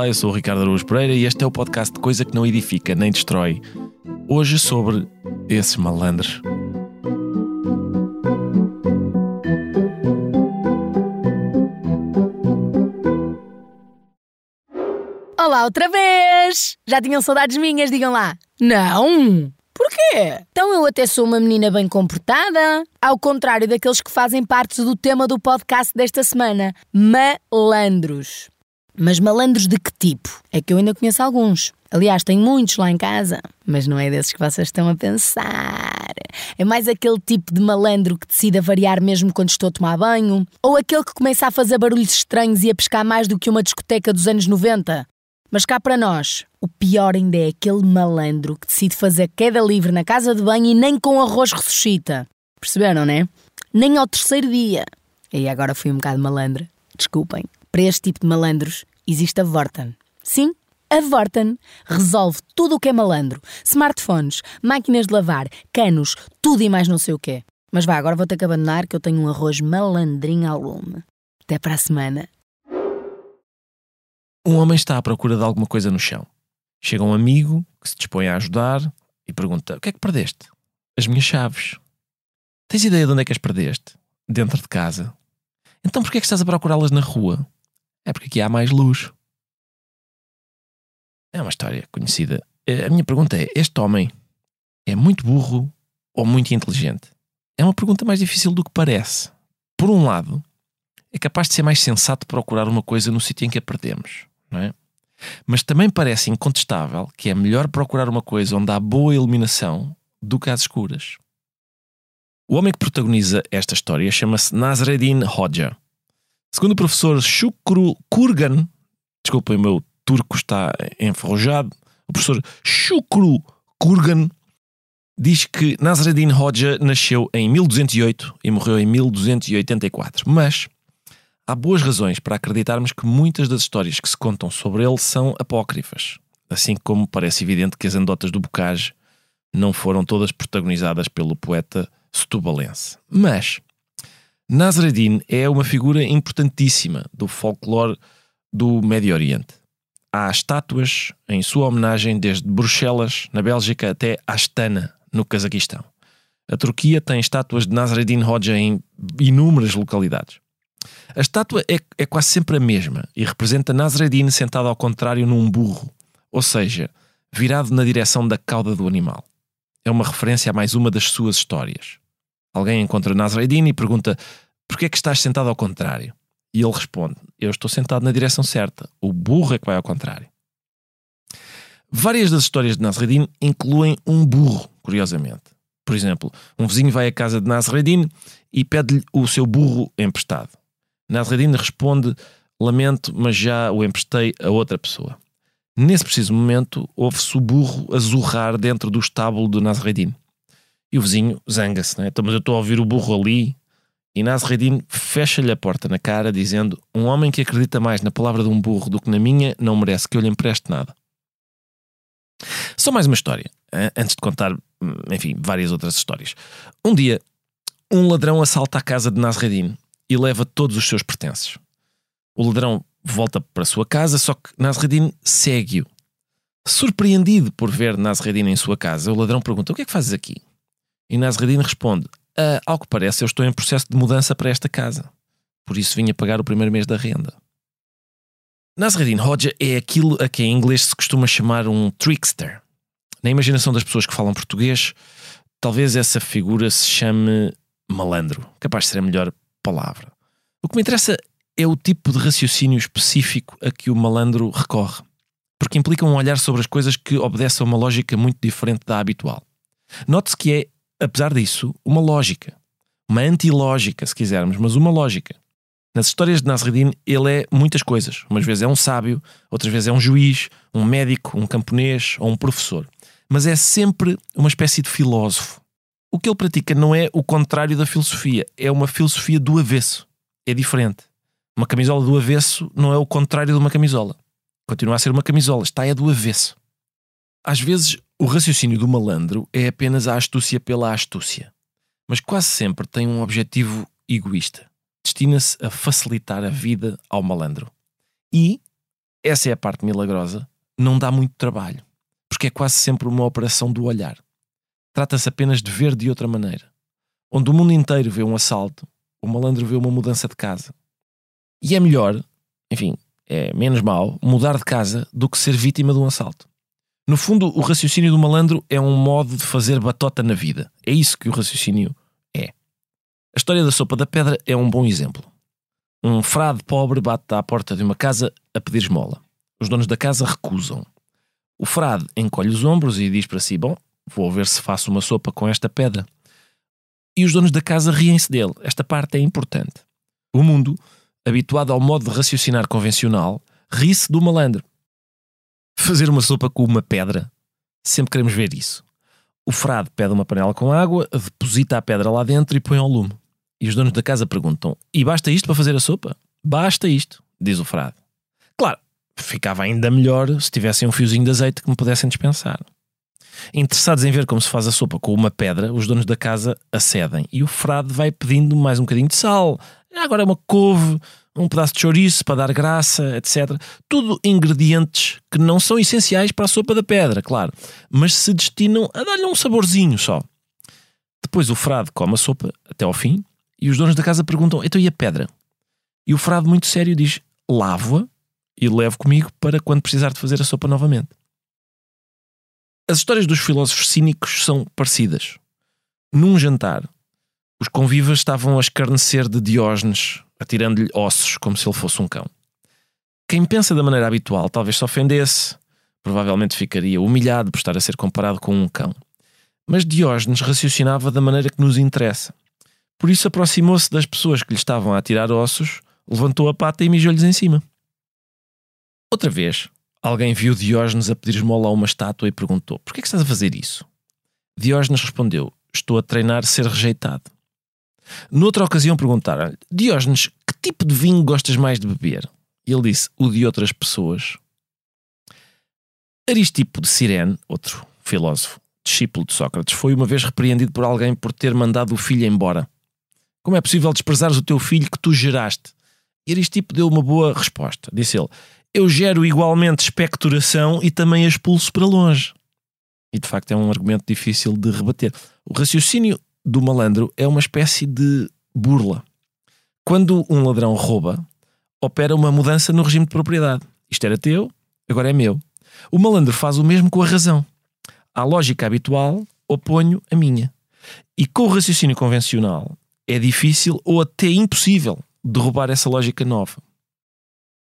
Olá, eu sou o Ricardo Araújo Pereira e este é o podcast de Coisa que não edifica nem destrói. Hoje sobre esses malandros. Olá outra vez! Já tinham saudades minhas, digam lá. Não! Porquê? Então eu até sou uma menina bem comportada. Ao contrário daqueles que fazem parte do tema do podcast desta semana. Malandros. Mas malandros de que tipo? É que eu ainda conheço alguns. Aliás, tenho muitos lá em casa. Mas não é desses que vocês estão a pensar. É mais aquele tipo de malandro que decide variar mesmo quando estou a tomar banho. Ou aquele que começa a fazer barulhos estranhos e a pescar mais do que uma discoteca dos anos 90. Mas cá para nós, o pior ainda é aquele malandro que decide fazer queda livre na casa de banho e nem com arroz ressuscita. Perceberam, né? Nem ao terceiro dia. E agora fui um bocado malandra. Desculpem. Para este tipo de malandros, existe a Vorten. Sim, a Vorten resolve tudo o que é malandro. Smartphones, máquinas de lavar, canos, tudo e mais não sei o quê. Mas vá, agora vou ter que abandonar que eu tenho um arroz malandrinho ao lume. Até para a semana. Um homem está à procura de alguma coisa no chão. Chega um amigo que se dispõe a ajudar e pergunta: O que é que perdeste? As minhas chaves. Tens ideia de onde é que as perdeste? Dentro de casa. Então porquê é que estás a procurá-las na rua? É porque aqui há mais luz. É uma história conhecida. A minha pergunta é: este homem é muito burro ou muito inteligente? É uma pergunta mais difícil do que parece. Por um lado, é capaz de ser mais sensato procurar uma coisa no sítio em que a perdemos não é? Mas também parece incontestável que é melhor procurar uma coisa onde há boa iluminação do que às escuras. O homem que protagoniza esta história chama-se Nasreddin Hoxha. Segundo o professor Shukru Kurgan, desculpem, o meu turco está enferrujado, o professor Shukru Kurgan diz que Nasreddin Hoxha nasceu em 1208 e morreu em 1284, mas há boas razões para acreditarmos que muitas das histórias que se contam sobre ele são apócrifas, assim como parece evidente que as anedotas do Bocage não foram todas protagonizadas pelo poeta setubalense. Mas Nasreddin é uma figura importantíssima do folclore do Médio Oriente. Há estátuas em sua homenagem desde Bruxelas, na Bélgica, até Astana, no Cazaquistão. A Turquia tem estátuas de Nasreddin Hoxha em inúmeras localidades. A estátua é, é quase sempre a mesma e representa Nasreddin sentado ao contrário num burro, ou seja, virado na direção da cauda do animal. É uma referência a mais uma das suas histórias. Alguém encontra Nasreddin e pergunta: Por que é que estás sentado ao contrário? E ele responde: Eu estou sentado na direção certa, o burro é que vai ao contrário. Várias das histórias de Nasreddin incluem um burro, curiosamente. Por exemplo, um vizinho vai à casa de Nasreddin e pede-lhe o seu burro emprestado. Nasreddin responde: Lamento, mas já o emprestei a outra pessoa. Nesse preciso momento, ouve-se o burro a zurrar dentro do estábulo de Nasreddin. E o vizinho zanga-se, né? Então, mas eu estou a ouvir o burro ali. E Nasreddin fecha-lhe a porta na cara, dizendo: Um homem que acredita mais na palavra de um burro do que na minha não merece que eu lhe empreste nada. Só mais uma história, antes de contar, enfim, várias outras histórias. Um dia, um ladrão assalta a casa de Nasreddin e leva todos os seus pertences. O ladrão volta para a sua casa, só que Nasreddin segue-o. Surpreendido por ver Nasreddin em sua casa, o ladrão pergunta: O que é que fazes aqui? E Nasreddin responde: ah, Ao que parece, eu estou em processo de mudança para esta casa. Por isso vinha pagar o primeiro mês da renda. Nasreddin Hodja é aquilo a que em inglês se costuma chamar um trickster. Na imaginação das pessoas que falam português, talvez essa figura se chame malandro, capaz de ser a melhor palavra. O que me interessa é o tipo de raciocínio específico a que o malandro recorre, porque implica um olhar sobre as coisas que obedece a uma lógica muito diferente da habitual. Note-se que é, apesar disso, uma lógica. Uma antilógica, se quisermos, mas uma lógica. Nas histórias de Nasreddin, ele é muitas coisas. Umas vezes é um sábio, outras vezes é um juiz, um médico, um camponês ou um professor. Mas é sempre uma espécie de filósofo, o que ele pratica não é o contrário da filosofia, é uma filosofia do avesso. É diferente. Uma camisola do avesso não é o contrário de uma camisola. Continua a ser uma camisola, está é do avesso. Às vezes, o raciocínio do malandro é apenas a astúcia pela astúcia, mas quase sempre tem um objetivo egoísta. Destina-se a facilitar a vida ao malandro. E, essa é a parte milagrosa, não dá muito trabalho, porque é quase sempre uma operação do olhar. Trata-se apenas de ver de outra maneira. Onde o mundo inteiro vê um assalto, o malandro vê uma mudança de casa. E é melhor, enfim, é menos mau mudar de casa do que ser vítima de um assalto. No fundo, o raciocínio do malandro é um modo de fazer batota na vida. É isso que o raciocínio é. A história da sopa da pedra é um bom exemplo. Um frade pobre bate à porta de uma casa a pedir esmola. Os donos da casa recusam. O frade encolhe os ombros e diz para si: Bom, vou ver se faço uma sopa com esta pedra. E os donos da casa riem-se dele. Esta parte é importante. O mundo, habituado ao modo de raciocinar convencional, ri-se do malandro. Fazer uma sopa com uma pedra. Sempre queremos ver isso. O frade pede uma panela com água, deposita a pedra lá dentro e põe ao lume. E os donos da casa perguntam: E basta isto para fazer a sopa? Basta isto, diz o frade. Claro, ficava ainda melhor se tivessem um fiozinho de azeite que me pudessem dispensar. Interessados em ver como se faz a sopa com uma pedra, os donos da casa acedem e o frade vai pedindo mais um bocadinho de sal, agora uma couve, um pedaço de chouriço para dar graça, etc. Tudo ingredientes que não são essenciais para a sopa da pedra, claro, mas se destinam a dar-lhe um saborzinho só. Depois o frade come a sopa até ao fim e os donos da casa perguntam: então e a pedra? E o frade, muito sério, diz: lavo-a e levo comigo para quando precisar de fazer a sopa novamente. As histórias dos filósofos cínicos são parecidas. Num jantar, os convivas estavam a escarnecer de Diógenes, atirando-lhe ossos como se ele fosse um cão. Quem pensa da maneira habitual talvez se ofendesse, provavelmente ficaria humilhado por estar a ser comparado com um cão. Mas Diógenes raciocinava da maneira que nos interessa. Por isso aproximou-se das pessoas que lhe estavam a tirar ossos, levantou a pata e mijou-lhes em cima. Outra vez, alguém viu Diógenes a pedir esmola a uma estátua e perguntou: Por que, é que estás a fazer isso? Diógenes respondeu: Estou a treinar ser rejeitado. Noutra ocasião perguntaram-lhe: Diógenes, que tipo de vinho gostas mais de beber? Ele disse: O de outras pessoas. Aristipo de Cirene, outro filósofo, discípulo de Sócrates, foi uma vez repreendido por alguém por ter mandado o filho embora. Como é possível desprezares o teu filho que tu geraste? E Aristipo deu uma boa resposta. Disse ele: Eu gero igualmente expectoração e também expulso para longe. E de facto é um argumento difícil de rebater. O raciocínio do malandro é uma espécie de burla. Quando um ladrão rouba, opera uma mudança no regime de propriedade. Isto era teu, agora é meu. O malandro faz o mesmo com a razão. À lógica habitual, oponho a minha. E com o raciocínio convencional, é difícil ou até impossível derrubar essa lógica nova.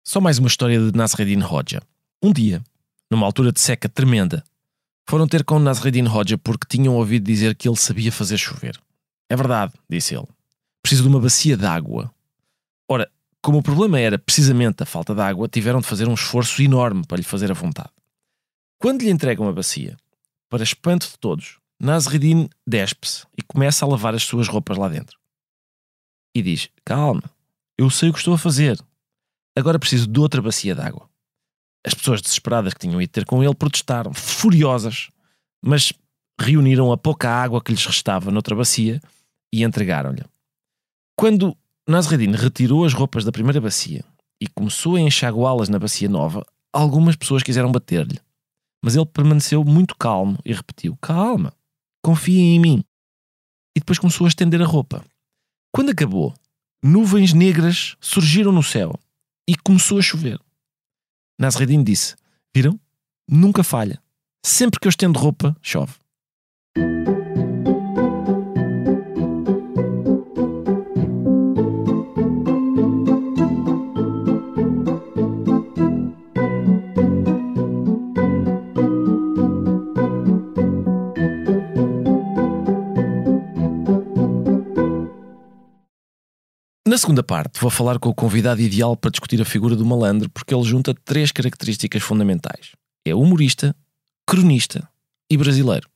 Só mais uma história de Nasreddin Hoxha. Um dia, numa altura de seca tremenda, foram ter com Nasreddin Hoxha porque tinham ouvido dizer que ele sabia fazer chover. É verdade, disse ele. Preciso de uma bacia de água. Ora, como o problema era precisamente a falta de água, tiveram de fazer um esforço enorme para lhe fazer a vontade. Quando lhe entregam a bacia, para espanto de todos, Nasreddin despe-se e começa a lavar as suas roupas lá dentro e diz: Calma, eu sei o que estou a fazer. Agora preciso de outra bacia de água. As pessoas desesperadas que tinham ido ter com ele protestaram, furiosas, mas reuniram a pouca água que lhes restava noutra bacia e entregaram-lhe. Quando Nasreddin retirou as roupas da primeira bacia e começou a enxaguá-las na bacia nova, algumas pessoas quiseram bater-lhe. Mas ele permaneceu muito calmo e repetiu: Calma, confia em mim. E depois começou a estender a roupa. Quando acabou, nuvens negras surgiram no céu e começou a chover. Nasreddin disse: Viram? Nunca falha. Sempre que eu estendo roupa, chove. Na segunda parte, vou falar com o convidado ideal para discutir a figura do malandro, porque ele junta três características fundamentais: é humorista, cronista e brasileiro.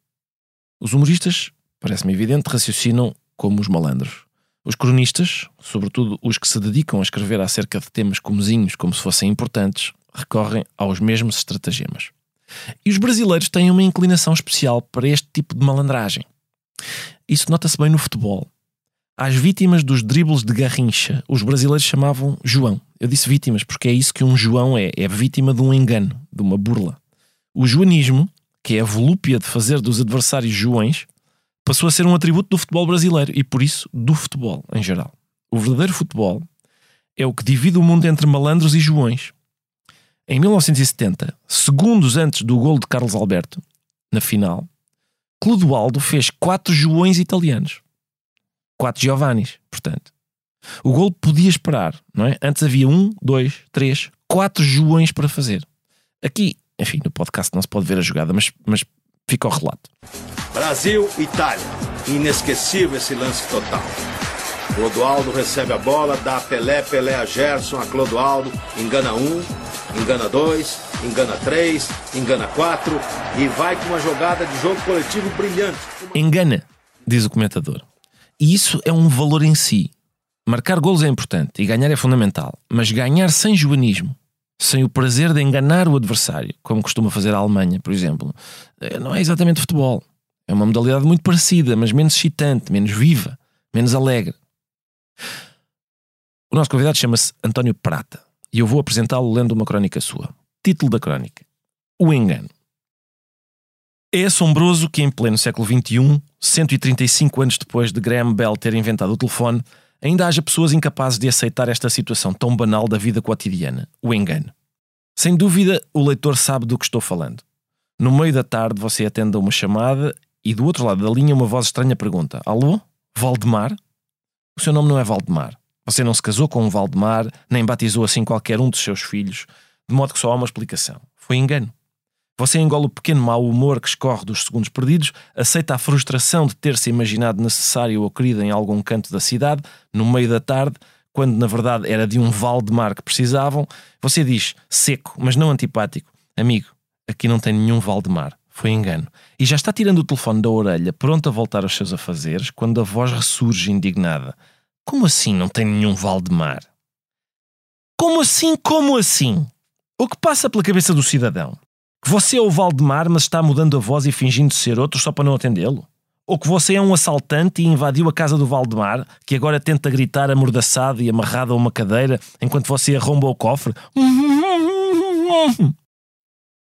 Os humoristas, parece-me evidente, raciocinam como os malandros. Os cronistas, sobretudo os que se dedicam a escrever acerca de temas comezinhos como se fossem importantes, recorrem aos mesmos estratagemas. E os brasileiros têm uma inclinação especial para este tipo de malandragem. Isso nota-se bem no futebol. Às vítimas dos dribles de Garrincha, os brasileiros chamavam João. Eu disse vítimas porque é isso que um João é, é vítima de um engano, de uma burla. O joanismo, que é a volúpia de fazer dos adversários joões, passou a ser um atributo do futebol brasileiro e, por isso, do futebol em geral. O verdadeiro futebol é o que divide o mundo entre malandros e joões. Em 1970, segundos antes do gol de Carlos Alberto, na final, Clodoaldo fez quatro joões italianos quatro Giovannis, portanto. O gol podia esperar, não é? Antes havia um, dois, três, quatro Joões para fazer. Aqui, enfim, no podcast não se pode ver a jogada, mas, mas fica o relato. Brasil, Itália. Inesquecível esse lance total. Clodoaldo recebe a bola, dá a Pelé, Pelé a Gerson, a Clodoaldo, engana um, engana dois, engana três, engana quatro e vai com uma jogada de jogo coletivo brilhante. Engana, diz o comentador. E isso é um valor em si. Marcar golos é importante e ganhar é fundamental, mas ganhar sem juanismo, sem o prazer de enganar o adversário, como costuma fazer a Alemanha, por exemplo, eh, não é exatamente futebol. É uma modalidade muito parecida, mas menos excitante, menos viva, menos alegre. O nosso convidado chama-se António Prata e eu vou apresentá-lo lendo uma crónica sua. Título da crónica: O Engano. É assombroso que, em pleno século XXI, 135 anos depois de Graham Bell ter inventado o telefone, ainda haja pessoas incapazes de aceitar esta situação tão banal da vida cotidiana, o engano. Sem dúvida, o leitor sabe do que estou falando. No meio da tarde, você atende a uma chamada e do outro lado da linha uma voz estranha pergunta: Alô? Valdemar? O seu nome não é Valdemar. Você não se casou com um Valdemar, nem batizou assim qualquer um dos seus filhos, de modo que só há uma explicação. Foi engano. Você engole o pequeno mau humor que escorre dos segundos perdidos, aceita a frustração de ter-se imaginado necessário ou querido em algum canto da cidade, no meio da tarde, quando na verdade era de um Valdemar que precisavam. Você diz, seco, mas não antipático: Amigo, aqui não tem nenhum Valdemar. Foi engano. E já está tirando o telefone da orelha, pronto a voltar aos seus afazeres, quando a voz ressurge indignada: Como assim não tem nenhum Valdemar? Como assim? Como assim? O que passa pela cabeça do cidadão? Você é o Valdemar, mas está mudando a voz e fingindo ser outro só para não atendê-lo? Ou que você é um assaltante e invadiu a casa do Valdemar, que agora tenta gritar amordaçado e amarrado a uma cadeira enquanto você arromba o cofre?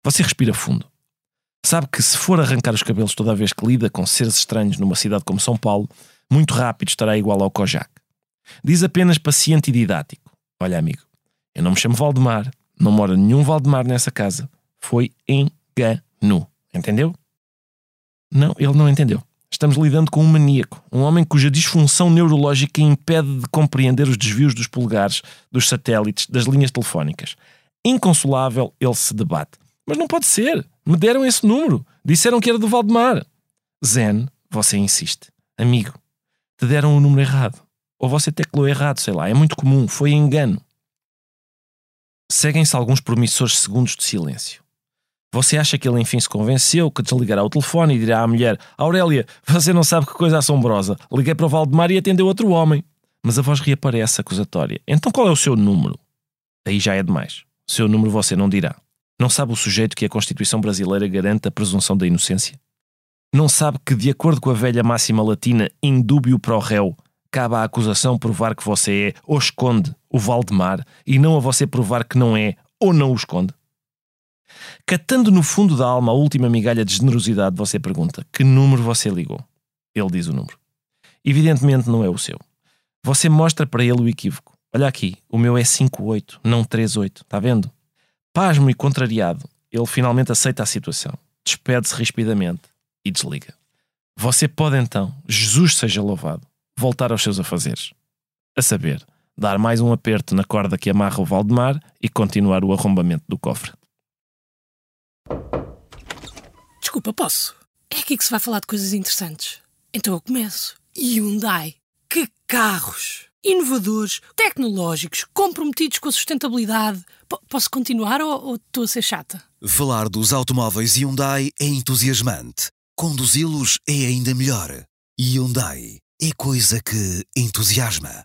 Você respira fundo. Sabe que se for arrancar os cabelos toda vez que lida com seres estranhos numa cidade como São Paulo, muito rápido estará igual ao Kojak. Diz apenas paciente e didático: Olha, amigo, eu não me chamo Valdemar, não mora nenhum Valdemar nessa casa foi engano. Entendeu? Não, ele não entendeu. Estamos lidando com um maníaco, um homem cuja disfunção neurológica impede de compreender os desvios dos polegares, dos satélites, das linhas telefónicas. Inconsolável, ele se debate. Mas não pode ser. Me deram esse número. Disseram que era do Valdemar. Zen, você insiste. Amigo, te deram o número errado. Ou você teclou errado, sei lá. É muito comum. Foi engano. Seguem-se alguns promissores segundos de silêncio. Você acha que ele enfim se convenceu, que desligará o telefone e dirá à mulher: Aurélia, você não sabe que coisa assombrosa. Liguei para o Valdemar e atendeu outro homem. Mas a voz reaparece acusatória. Então qual é o seu número? Aí já é demais. O seu número você não dirá. Não sabe o sujeito que a Constituição brasileira garante a presunção da inocência? Não sabe que, de acordo com a velha máxima latina, indúbio pro réu, cabe à acusação provar que você é ou esconde o Valdemar e não a você provar que não é ou não o esconde? Catando no fundo da alma a última migalha de generosidade, você pergunta: que número você ligou? Ele diz o número. Evidentemente não é o seu. Você mostra para ele o equívoco. Olha aqui, o meu é 58, não 38. Está vendo? Pasmo e contrariado, ele finalmente aceita a situação, despede-se rispidamente e desliga. Você pode então, Jesus seja louvado, voltar aos seus afazeres. A saber, dar mais um aperto na corda que amarra o Valdemar e continuar o arrombamento do cofre. Desculpa, posso? É aqui que se vai falar de coisas interessantes. Então eu começo. Hyundai. Que carros! Inovadores, tecnológicos, comprometidos com a sustentabilidade. P posso continuar ou, ou estou a ser chata? Falar dos automóveis Hyundai é entusiasmante. Conduzi-los é ainda melhor. Hyundai é coisa que entusiasma.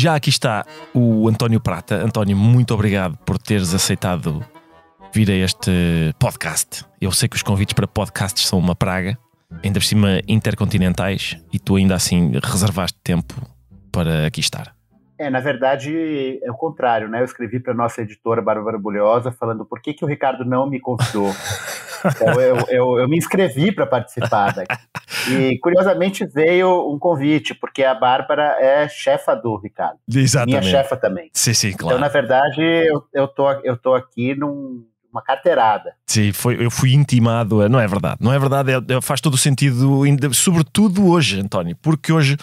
Já aqui está o António Prata. António, muito obrigado por teres aceitado vir a este podcast. Eu sei que os convites para podcasts são uma praga, ainda por cima intercontinentais, e tu ainda assim reservaste tempo para aqui estar. É, na verdade, é o contrário, né? Eu escrevi para nossa editora Bárbara Bulhosa falando por que, que o Ricardo não me convidou. então eu, eu, eu me inscrevi para participar daqui. E curiosamente veio um convite, porque a Bárbara é chefa do Ricardo. Exatamente. Minha chefa também. Sim, sim, claro. Então, na verdade, eu, eu, tô, eu tô aqui num, uma carteirada. Sim, foi, eu fui intimado. Não é verdade, não é verdade. É, é, faz todo o sentido, sobretudo hoje, António, porque hoje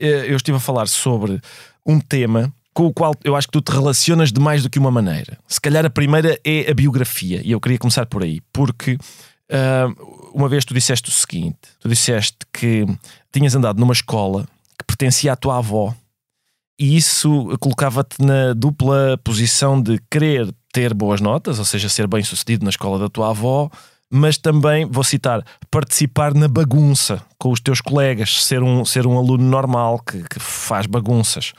eh, eu estive a falar sobre um tema com o qual eu acho que tu te relacionas de mais do que uma maneira. Se calhar a primeira é a biografia, e eu queria começar por aí, porque uma vez tu disseste o seguinte: tu disseste que tinhas andado numa escola que pertencia à tua avó, e isso colocava-te na dupla posição de querer ter boas notas, ou seja, ser bem sucedido na escola da tua avó, mas também, vou citar, participar na bagunça com os teus colegas, ser um, ser um aluno normal que, que faz bagunças.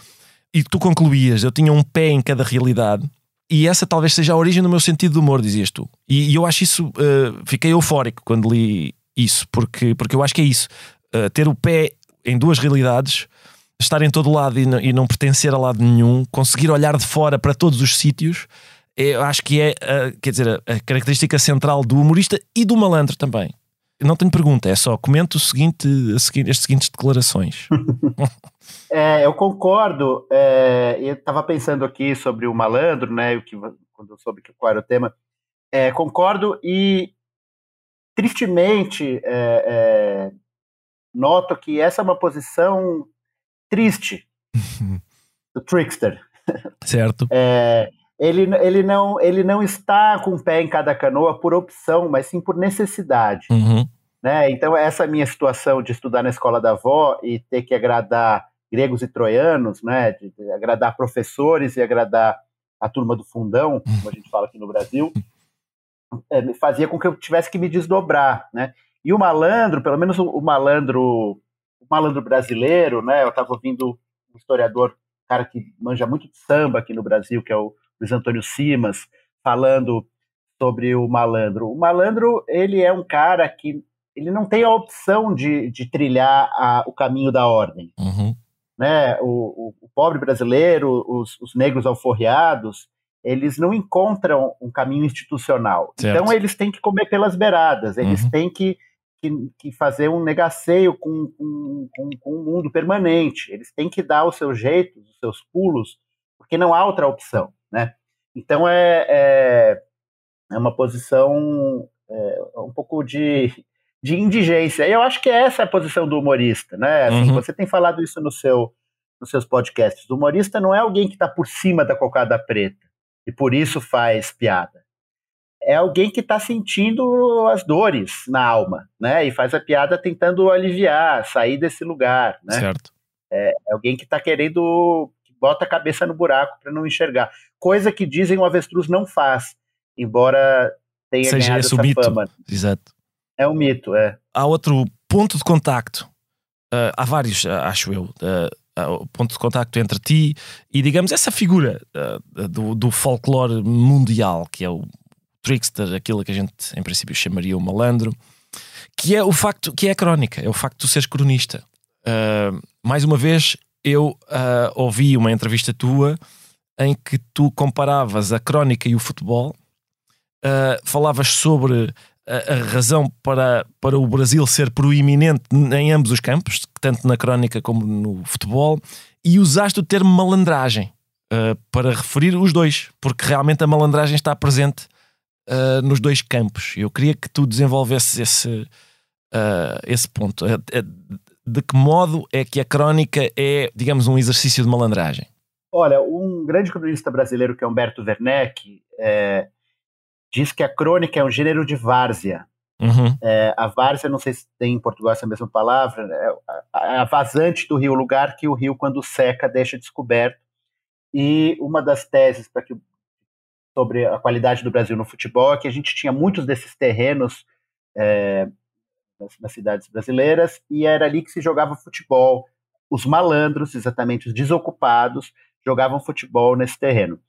E tu concluías, eu tinha um pé em cada realidade, e essa talvez seja a origem do meu sentido de humor, dizias tu. E, e eu acho isso, uh, fiquei eufórico quando li isso, porque, porque eu acho que é isso. Uh, ter o pé em duas realidades, estar em todo lado e não, e não pertencer a lado nenhum, conseguir olhar de fora para todos os sítios eu acho que é, quer dizer, a característica central do humorista e do malandro também. não tenho pergunta, é só comento o seguinte, seguinte as seguintes declarações. é, eu concordo. É, eu estava pensando aqui sobre o malandro, né? O que, quando eu soube qual era o tema. É, concordo e tristemente é, é, noto que essa é uma posição triste do trickster. Certo. É, ele, ele, não, ele não está com o pé em cada canoa por opção, mas sim por necessidade. Uhum. Né? Então, essa minha situação de estudar na escola da avó e ter que agradar gregos e troianos, né? de, de agradar professores e agradar a turma do fundão, como a gente fala aqui no Brasil, é, fazia com que eu tivesse que me desdobrar. Né? E o malandro, pelo menos o, o malandro o malandro brasileiro, né? eu estava ouvindo um historiador, cara que manja muito de samba aqui no Brasil, que é o Luiz Antônio Simas, falando sobre o malandro. O malandro, ele é um cara que ele não tem a opção de, de trilhar a, o caminho da ordem. Uhum. Né? O, o, o, pobre brasileiro, os, os, negros alforriados, eles não encontram um caminho institucional. Certo. Então, eles têm que comer pelas beiradas, eles uhum. têm que, que, que, fazer um negaceio com, com, com, com um mundo permanente, eles têm que dar os seus jeitos, os seus pulos, porque não há outra opção né? Então é, é, é uma posição é, um pouco de, de indigência. Eu acho que essa é a posição do humorista, né? Assim, uhum. Você tem falado isso no seu, nos seus podcasts. O humorista não é alguém que está por cima da cocada preta e por isso faz piada. É alguém que está sentindo as dores na alma, né? E faz a piada tentando aliviar, sair desse lugar, né? Certo. É, é alguém que está querendo bota a cabeça no buraco para não enxergar. Coisa que dizem o avestruz não faz, embora tenha Seja ganhado essa fama. Exato. É um mito, é. Há outro ponto de contacto. Uh, há vários, uh, acho eu. Uh, o ponto de contacto entre ti e, digamos, essa figura do, do folclore mundial, que é o trickster, aquilo que a gente, em princípio, chamaria o malandro, que é o facto, que é a crónica, é o facto de seres cronista. mais uma vez, eu uh, ouvi uma entrevista tua em que tu comparavas a crónica e o futebol, uh, falavas sobre a, razão para, para o Brasil ser proeminente em ambos os campos, tanto na crónica como no futebol, e usaste o termo malandragem uh, para referir os dois, porque realmente a malandragem está presente nos dois campos. Eu queria que tu desenvolvesses esse, esse ponto de que modo é que a crónica é, digamos, um exercício de malandragem? Olha, um grande cronista brasileiro que é Humberto Werneck é, diz que a crônica é um gênero de várzea. Uhum. É, a várzea, não sei se tem em português essa mesma palavra, é a, vazante do rio, o lugar que o rio, quando seca, deixa descoberto. E uma das teses para que sobre a qualidade do Brasil no futebol é que a gente tinha muitos desses terrenos é, nas, nas, cidades brasileiras, e era ali que se jogava futebol. os malandros, exatamente os desocupados, jogavam futebol nesse terreno.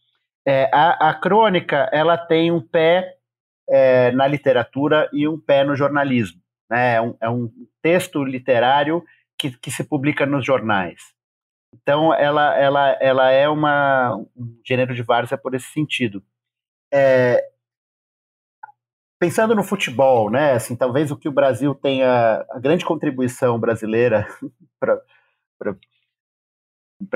É, a, a, crônica ela tem um pé é, na literatura e um pé no jornalismo. Né? É, um, é um texto literário que, que, se publica nos jornais. Então, ela, ela, ela é uma, um gênero de várzea por esse sentido. É, pensando no futebol, né? Assim, talvez o que o Brasil tenha a grande contribuição brasileira para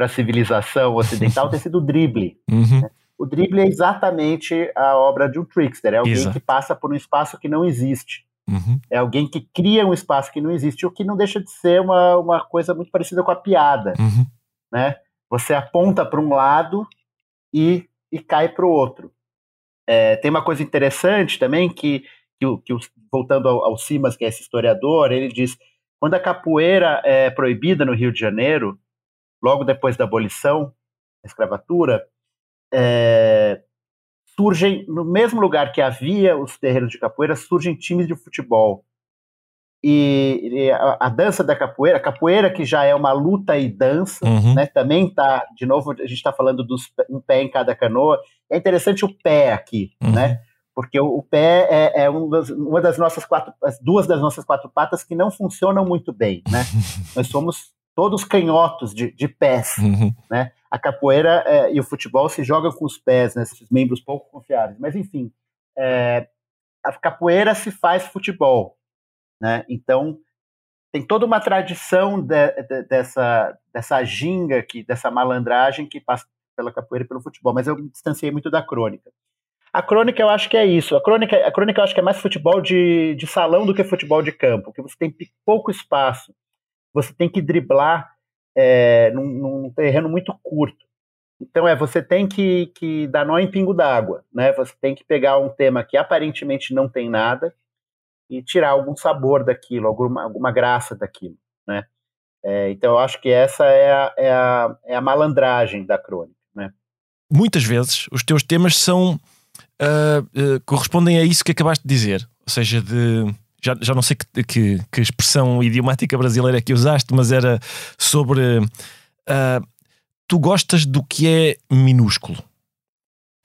a civilização ocidental tenha sido o drible. Uhum. Né? O drible é exatamente a obra de um trickster, é alguém Exato. que passa por um espaço que não existe. Uhum. É alguém que cria um espaço que não existe, o que não deixa de ser uma, uma coisa muito parecida com a piada. Uhum. Né? Você aponta para um lado e, e cai para o outro. É, tem uma coisa interessante também que, que, que voltando ao, ao Simas, que é esse historiador, ele diz quando a capoeira é proibida no Rio de Janeiro, logo depois da abolição da escravatura, é, surgem, no mesmo lugar que havia os terreiros de capoeira, surgem times de futebol. E, e a, a, dança da capoeira, capoeira que já é uma luta e dança, uhum. né, também está, de novo, a gente está falando dos um pé em cada canoa. É interessante o pé aqui, uhum. né? Porque o, o pé é, é um das, uma das nossas quatro, as duas das nossas quatro patas que não funcionam muito bem, né? Nós somos todos canhotos de, de pés, uhum. né? A capoeira é, e o futebol se jogam com os pés, né? Esses membros pouco confiáveis. Mas enfim, é, a capoeira se faz futebol, né? Então tem toda uma tradição de, de, dessa dessa ginga aqui, dessa malandragem que passa pela capoeira e pelo futebol. Mas eu me distanciei muito da crônica. A crônica eu acho que é isso. A crônica, a crônica eu acho que é mais futebol de, de salão do que futebol de campo, porque você tem pouco espaço, você tem que driblar é, num, num, terreno muito curto. Então é, você tem que, que dar nó em pingo d'água, né? Você tem que pegar um tema que aparentemente não tem nada e tirar algum sabor daquilo, alguma, alguma graça daquilo, né? É, então eu acho que essa é a, é a, é a malandragem da crônica, né? Muitas vezes os teus temas são uh, uh, correspondem a isso que acabaste de dizer, ou seja, de já, já não sei que, que, que expressão idiomática brasileira que usaste, mas era sobre uh, tu gostas do que é minúsculo.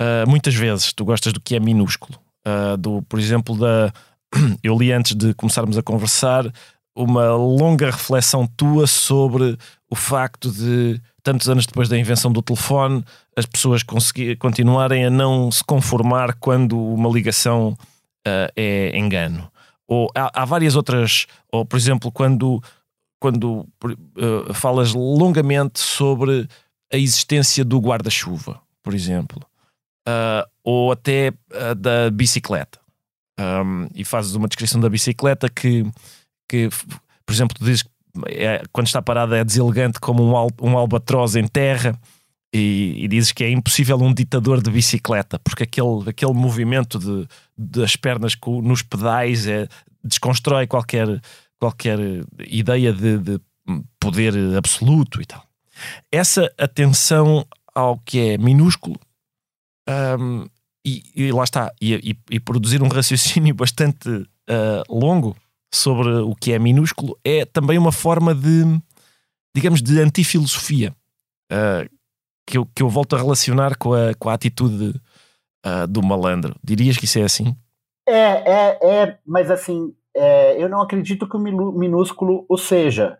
Uh, muitas vezes tu gostas do que é minúsculo. Uh, do, por exemplo, da eu li antes de começarmos a conversar uma longa reflexão tua sobre o facto de tantos anos depois da invenção do telefone, as pessoas continuarem a não se conformar quando uma ligação uh, é engano. Ou há, há, várias outras, ou por exemplo, quando, quando uh, falas longamente sobre a existência do guarda-chuva, por exemplo, uh, ou até uh, da bicicleta. Um, e fazes uma descrição da bicicleta que, que por exemplo, tu dizes que é, quando está parada é deselegante como um, al, um albatroz em terra. E, e, dizes que é impossível um ditador de bicicleta, porque aquele, aquele movimento de, das pernas com, nos pedais é, desconstrói qualquer, qualquer ideia de, de poder absoluto e tal. Essa atenção ao que é minúsculo um, e, e, lá está, e, e, produzir um raciocínio bastante uh, longo sobre o que é minúsculo é também uma forma de, digamos, de antifilosofia uh, que, eu, que eu volto a relacionar com a, com a atitude uh, do malandro. Dirias que isso é assim? É, é, é, mas assim, é, eu não acredito que o minúsculo o seja.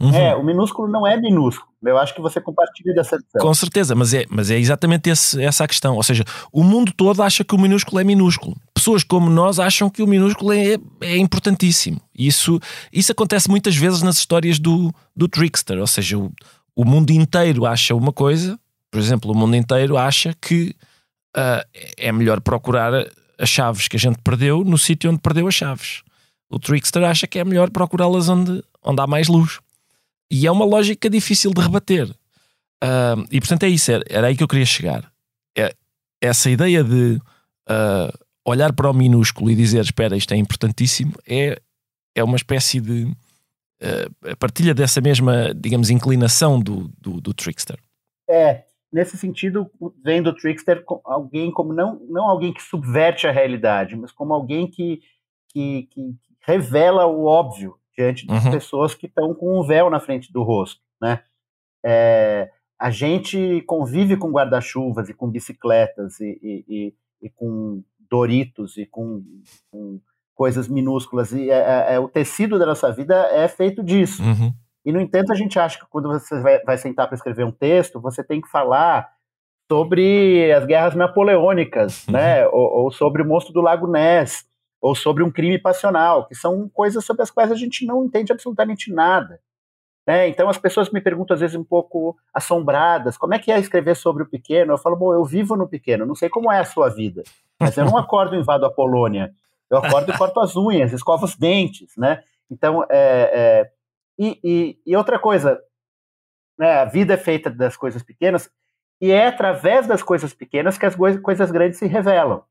Uhum. É, o minúsculo não é minúsculo. Eu acho que você compartilha dessa visão. Com certeza, mas é, mas é exatamente esse, essa a questão. Ou seja, o mundo todo acha que o minúsculo é minúsculo. Pessoas como nós acham que o minúsculo é, é importantíssimo. Isso, isso acontece muitas vezes nas histórias do, do trickster. Ou seja, o, o mundo inteiro acha uma coisa, por exemplo, o mundo inteiro acha que uh, é melhor procurar as chaves que a gente perdeu no sítio onde perdeu as chaves. O trickster acha que é melhor procurá-las onde, onde há mais luz. E é uma lógica difícil de rebater. Uh, e portanto é isso, era, era, aí que eu queria chegar. É, essa ideia de uh, olhar para o minúsculo e dizer espera, isto é importantíssimo, é, é uma espécie de uh, partilha dessa mesma, digamos, inclinação do, do, do trickster. É, nesse sentido, vendo o trickster alguém como não, não alguém que subverte a realidade, mas como alguém que, que, que revela o óbvio diante das uhum. pessoas que estão com um véu na frente do rosto. né? É, a gente convive com guarda-chuvas e com bicicletas e, e, e, e com Doritos e com, com coisas minúsculas. E é, é, é, o tecido da nossa vida é feito disso. Uhum. E, no entanto, a gente acha que quando você vai, vai sentar para escrever um texto, você tem que falar sobre as guerras napoleônicas, uhum. né? Ou, ou, sobre o monstro do Lago Ness, ou sobre um crime passional, que são coisas sobre as quais a gente não entende absolutamente nada. Né? Então as pessoas me perguntam às vezes um pouco assombradas, como é que é escrever sobre o pequeno? Eu falo, bom, eu vivo no pequeno, não sei como é a sua vida, mas eu não acordo e invado a Polônia, eu acordo e corto as unhas, escovo os dentes, né? Então, é, é e, e, e, outra coisa, né, a vida é feita das coisas pequenas e é através das coisas pequenas que as coisas grandes se revelam.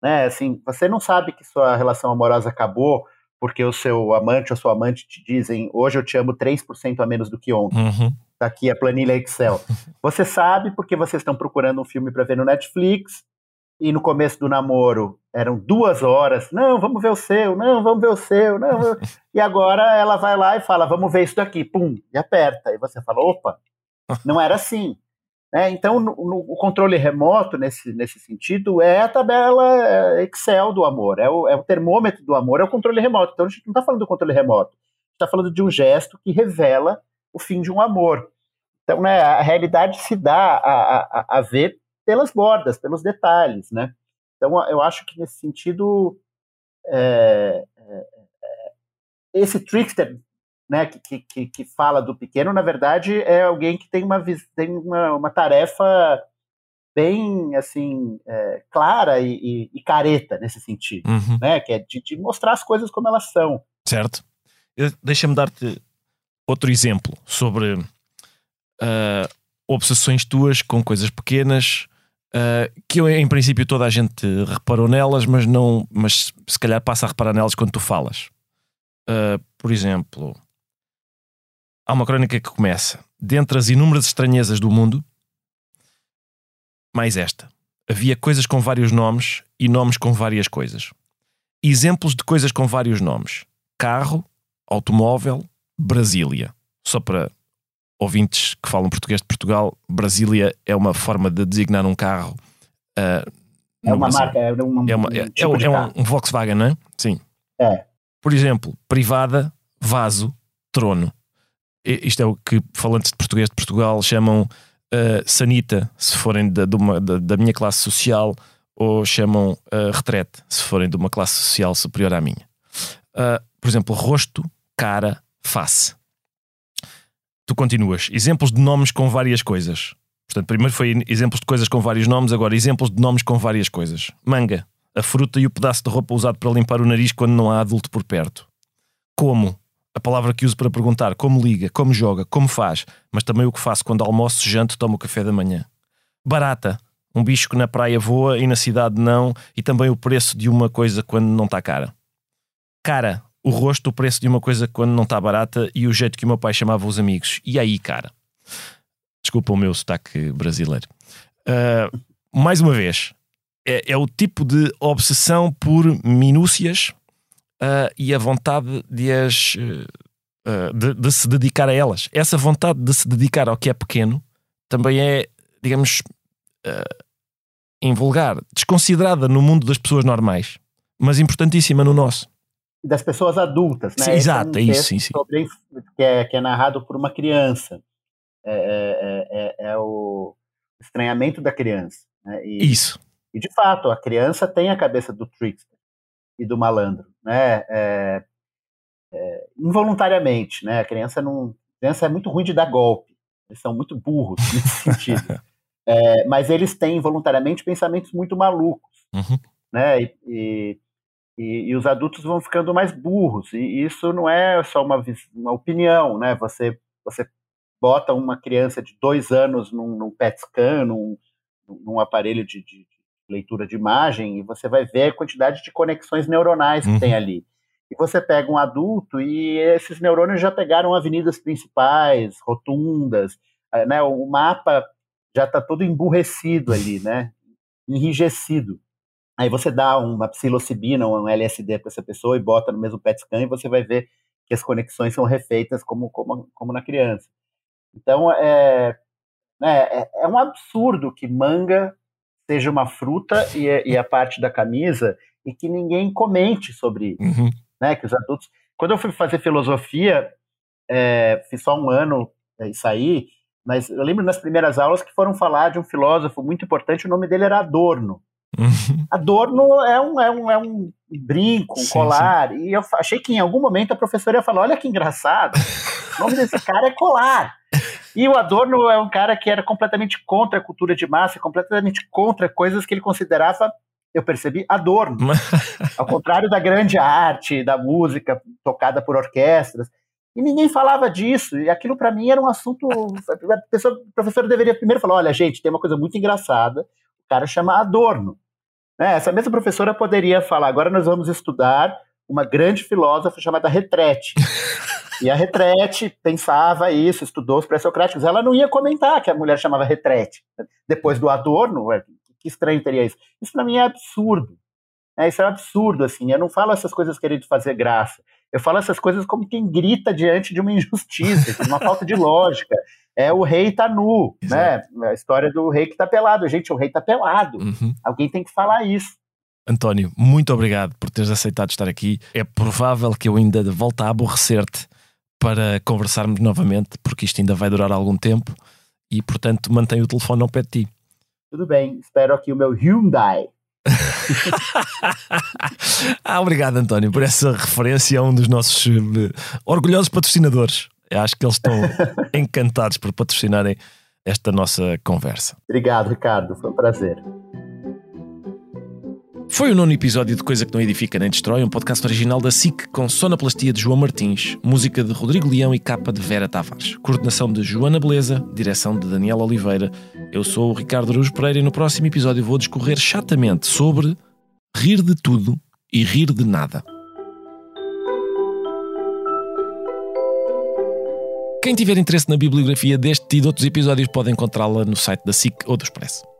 Né? Assim, você não sabe que sua relação amorosa acabou porque o seu amante ou sua amante te dizem hoje eu te amo 3% a menos do que ontem. Uhum. Tá aqui a planilha Excel. Você sabe porque vocês estão procurando um filme para ver no Netflix e no começo do namoro eram duas horas. Não, vamos ver o seu, não, vamos ver o seu, não. e agora ela vai lá e fala, vamos ver isso daqui, pum, e aperta. E você fala, opa, não era assim. É, então, no, no, o controle remoto, nesse, nesse sentido, é a tabela é, Excel do amor, é o, é o termômetro do amor, é o controle remoto. Então, a gente não está falando do controle remoto, a gente está falando de um gesto que revela o fim de um amor. Então, né, a realidade se dá a, a, a ver pelas bordas, pelos detalhes, né? Então, eu acho que nesse sentido, é, é, é esse trickster né, que, que, que fala do pequeno, na verdade, é alguém que tem uma, tem uma, uma tarefa bem assim é, clara e, e, e, careta nesse sentido, uhum. né? Que é de, de, mostrar as coisas como elas são. Certo. Deixa-me dar-te outro exemplo sobre uh, obsessões tuas com coisas pequenas uh, que eu, em princípio toda a gente reparou nelas, mas não, mas se calhar passa a reparar nelas quando tu falas. Uh, por exemplo, há uma crónica que começa: Dentre as inúmeras estranhezas do mundo, mais esta. Havia coisas com vários nomes e nomes com várias coisas. Exemplos de coisas com vários nomes: carro, automóvel, Brasília. Só para ouvintes que falam português de Portugal, Brasília é uma forma de designar um carro. Uh, é uma Brasil. marca, é, um, é, uma, é, tipo é, um, um Volkswagen, não é? Sim. É. Por exemplo, privada, vaso, trono isto é o que falantes de português de Portugal chamam uh, sanita, se forem da, uma, da, da, minha classe social, ou chamam uh, retrete, se forem de uma classe social superior à minha. Uh, por exemplo, rosto, cara, face. Tu continuas. Exemplos de nomes com várias coisas. Portanto, primeiro foi exemplos de coisas com vários nomes, agora exemplos de nomes com várias coisas. Manga, a fruta e o pedaço de roupa usado para limpar o nariz quando não há adulto por perto. Como, a palavra que uso para perguntar como liga, como joga, como faz, mas também o que faço quando almoço, janto, tomo o café da manhã. Barata, um bicho que na praia voa e na cidade não, e também o preço de uma coisa quando não está cara. Cara, o rosto, o preço de uma coisa quando não está barata e o jeito que o meu pai chamava os amigos. E aí, cara? Desculpa o meu sotaque brasileiro. Uh, mais uma vez, é, é o tipo de obsessão por minúcias uh, e a vontade de, as, uh, de, de, se dedicar a elas. Essa vontade de se dedicar ao que é pequeno também é, digamos, uh, invulgar, desconsiderada no mundo das pessoas normais, mas importantíssima no nosso. Das pessoas adultas, né? Sim, exato, é, um é isso, sim, sim. Sobre, que, é, que é narrado por uma criança. É, é, é, é o estranhamento da criança. Né? E, isso. E de fato, a criança tem a cabeça do trickster e do malandro né? É, é, involuntariamente, né? A criança não, a criança é muito ruim de dar golpe. Eles são muito burros nesse sentido. É, mas eles têm voluntariamente pensamentos muito malucos, uhum. né? E, e, e, e, os adultos vão ficando mais burros. E isso não é só uma, uma opinião, né? Você você bota uma criança de dois anos num, num PET scan, num, num aparelho de, de leitura de imagem e você vai ver a quantidade de conexões neuronais que uhum. tem ali. E você pega um adulto e esses neurônios já pegaram avenidas principais, rotundas, eh, né? O mapa já está todo emburrecido ali, né? Enrijecido. Aí você dá uma psilocibina ou um LSD para essa pessoa e bota no mesmo PET scan e você vai ver que as conexões são refeitas como, como, como na criança. Então, é, né, é, é um absurdo que manga seja uma fruta e, e, a parte da camisa e que ninguém comente sobre isso, uhum. né? Que os adultos. Quando eu fui fazer filosofia, é, fiz só um ano é, e saí, mas eu lembro nas primeiras aulas que foram falar de um filósofo muito importante, o nome dele era Adorno. Uhum. Adorno é um, é um, é um brinco, um sim, colar, sim. e eu achei que em algum momento a professora ia falar: olha que engraçado, o nome desse cara é colar. E o Adorno é um cara que era completamente contra a cultura de massa, completamente contra coisas que ele considerava, eu percebi, Adorno. Ao contrário da grande arte, da música tocada por orquestras. E ninguém falava disso. E aquilo para mim era um assunto. A, pessoa, a professora deveria primeiro falar: olha, gente, tem uma coisa muito engraçada. Cara chama Adorno. Né? Essa mesma professora poderia falar: agora nós vamos estudar uma grande filósofa chamada Retrete. E a Retrete pensava isso, estudou os pré-socráticos. Ela não ia comentar que a mulher chamava Retrete. Depois do Adorno, que estranho teria isso. Isso para mim é absurdo. É, isso é um absurdo, assim. Eu não falo essas coisas querendo fazer graça. Eu falo essas coisas como quem grita diante de uma injustiça, de uma falta de lógica. É o rei tá nu, né? A história do rei que tá pelado. Gente, o rei tá pelado. Uhum. Alguém tem que falar isso. António, muito obrigado por teres aceitado estar aqui. É provável que eu ainda volte a aborrecer-te para conversarmos novamente, porque isto ainda vai durar algum tempo e, portanto, mantenho o telefone ao pé de ti. Tudo bem, espero aqui o meu Hyundai. ah, obrigado, António, por essa referência a um dos nossos uh, orgulhosos patrocinadores. Eu acho que eles estão encantados por patrocinarem esta nossa conversa. Obrigado, Ricardo, foi um prazer. Foi o nono episódio de Coisa que Não Edifica Nem Destrói, um podcast original da SIC com sonoplastia de João Martins, música de Rodrigo Leão e capa de Vera Tavares, coordenação de Joana Beleza, direção de Daniel Oliveira. Eu sou o Ricardo Aruz Pereira e no próximo episódio vou discorrer chatamente sobre rir de tudo e rir de nada. Quem tiver interesse na bibliografia deste e de outros episódios pode encontrá-la no site da SIC ou do Expresso.